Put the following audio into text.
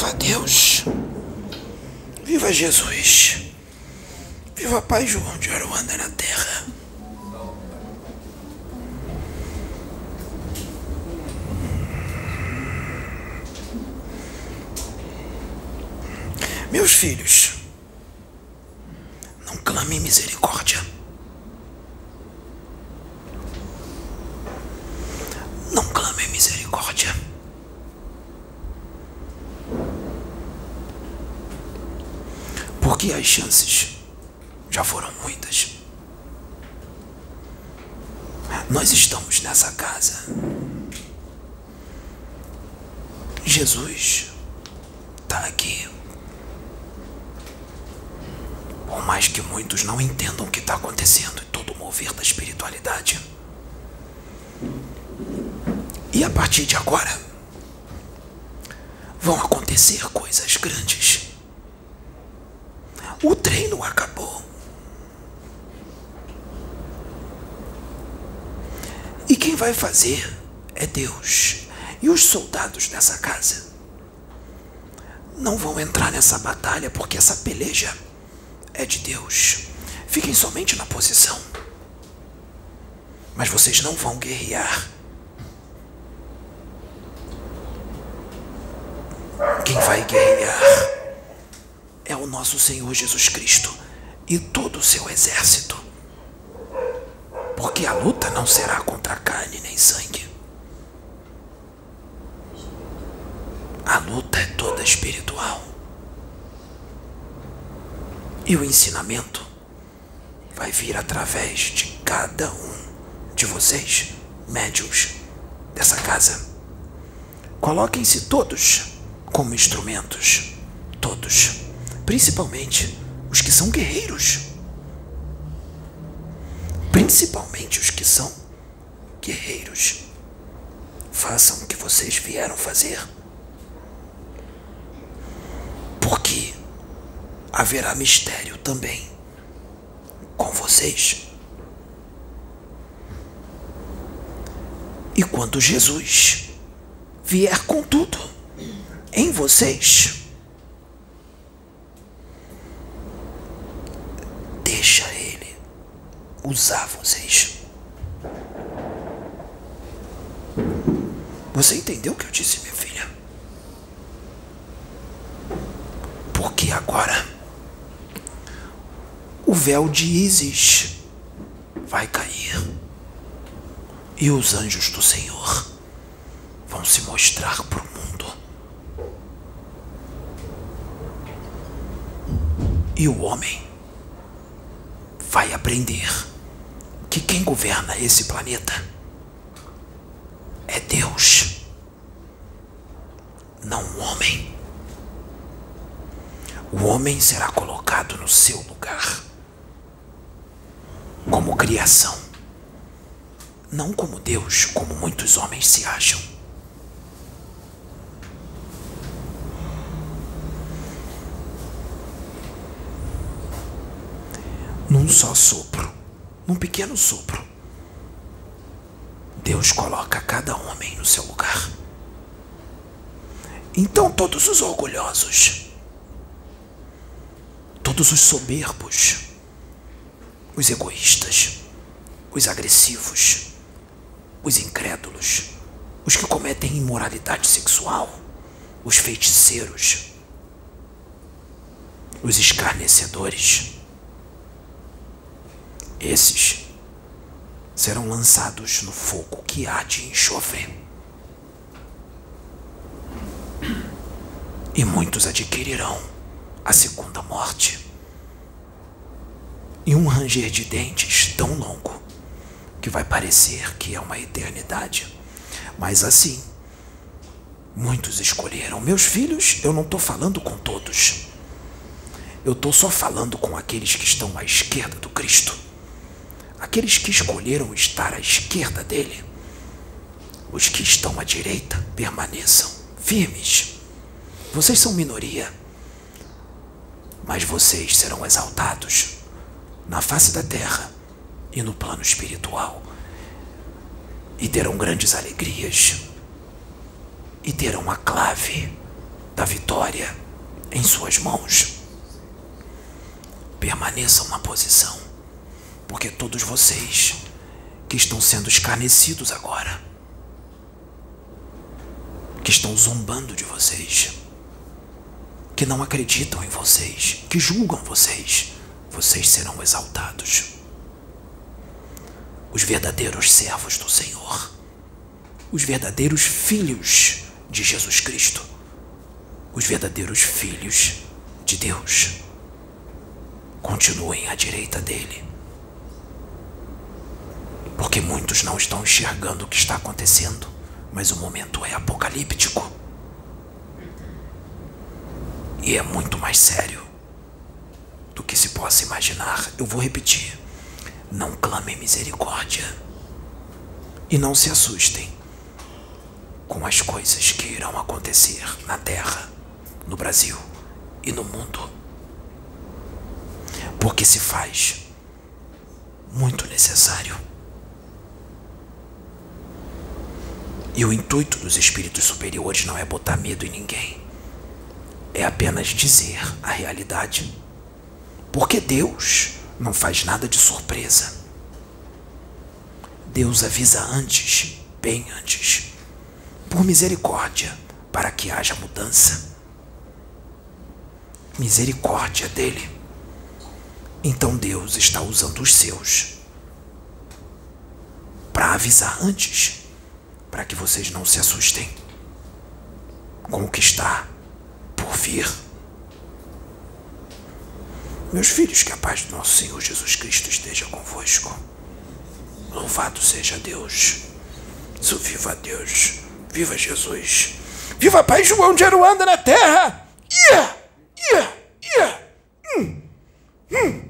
Viva Deus! Viva Jesus! Viva Pai João de Aruanda na terra! Meus filhos, não clamem misericórdia. Não clamem misericórdia. Porque as chances já foram muitas. Nós estamos nessa casa. Jesus está aqui. Por mais que muitos não entendam o que está acontecendo e todo o mover da espiritualidade. E a partir de agora, vão acontecer coisas grandes. O treino acabou. E quem vai fazer é Deus. E os soldados dessa casa não vão entrar nessa batalha porque essa peleja é de Deus. Fiquem somente na posição. Mas vocês não vão guerrear. Quem vai guerrear nosso Senhor Jesus Cristo e todo o seu exército. Porque a luta não será contra carne nem sangue. A luta é toda espiritual. E o ensinamento vai vir através de cada um de vocês, médios dessa casa. Coloquem-se todos como instrumentos. Todos. Principalmente os que são guerreiros. Principalmente os que são guerreiros. Façam o que vocês vieram fazer. Porque haverá mistério também com vocês. E quando Jesus vier com tudo em vocês, deixa ele usar vocês. Você entendeu o que eu disse, minha filha? Porque agora o véu de Ísis vai cair e os anjos do Senhor vão se mostrar para o mundo. E o homem vai aprender que quem governa esse planeta é Deus, não o homem. O homem será colocado no seu lugar como criação, não como Deus, como muitos homens se acham. Num só sopro, num pequeno sopro, Deus coloca cada homem no seu lugar. Então todos os orgulhosos, todos os soberbos, os egoístas, os agressivos, os incrédulos, os que cometem imoralidade sexual, os feiticeiros, os escarnecedores. Esses serão lançados no fogo que há de enxofre. E muitos adquirirão a segunda morte. E um ranger de dentes tão longo que vai parecer que é uma eternidade. Mas assim, muitos escolheram. Meus filhos, eu não estou falando com todos. Eu estou só falando com aqueles que estão à esquerda do Cristo. Aqueles que escolheram estar à esquerda dele. Os que estão à direita permaneçam firmes. Vocês são minoria, mas vocês serão exaltados na face da terra e no plano espiritual, e terão grandes alegrias, e terão a clave da vitória em suas mãos. Permaneçam na posição, porque todos vocês que estão sendo escarnecidos agora, que estão zombando de vocês, que não acreditam em vocês, que julgam vocês, vocês serão exaltados. Os verdadeiros servos do Senhor, os verdadeiros filhos de Jesus Cristo, os verdadeiros filhos de Deus, continuem à direita dele. Porque muitos não estão enxergando o que está acontecendo, mas o momento é apocalíptico. E é muito mais sério do que se possa imaginar. Eu vou repetir. Não clamem misericórdia. E não se assustem com as coisas que irão acontecer na Terra, no Brasil e no mundo. Porque se faz muito necessário. E o intuito dos espíritos superiores não é botar medo em ninguém é apenas dizer a realidade. Porque Deus não faz nada de surpresa. Deus avisa antes, bem antes, por misericórdia, para que haja mudança. Misericórdia dele. Então Deus está usando os seus para avisar antes, para que vocês não se assustem com o que está por vir. Meus filhos, que a paz do nosso Senhor Jesus Cristo esteja convosco. Louvado seja Deus. So, viva Deus. Viva Jesus. Viva Pai João de Aruanda na terra. Yeah! Yeah! Yeah! Hum! Hum!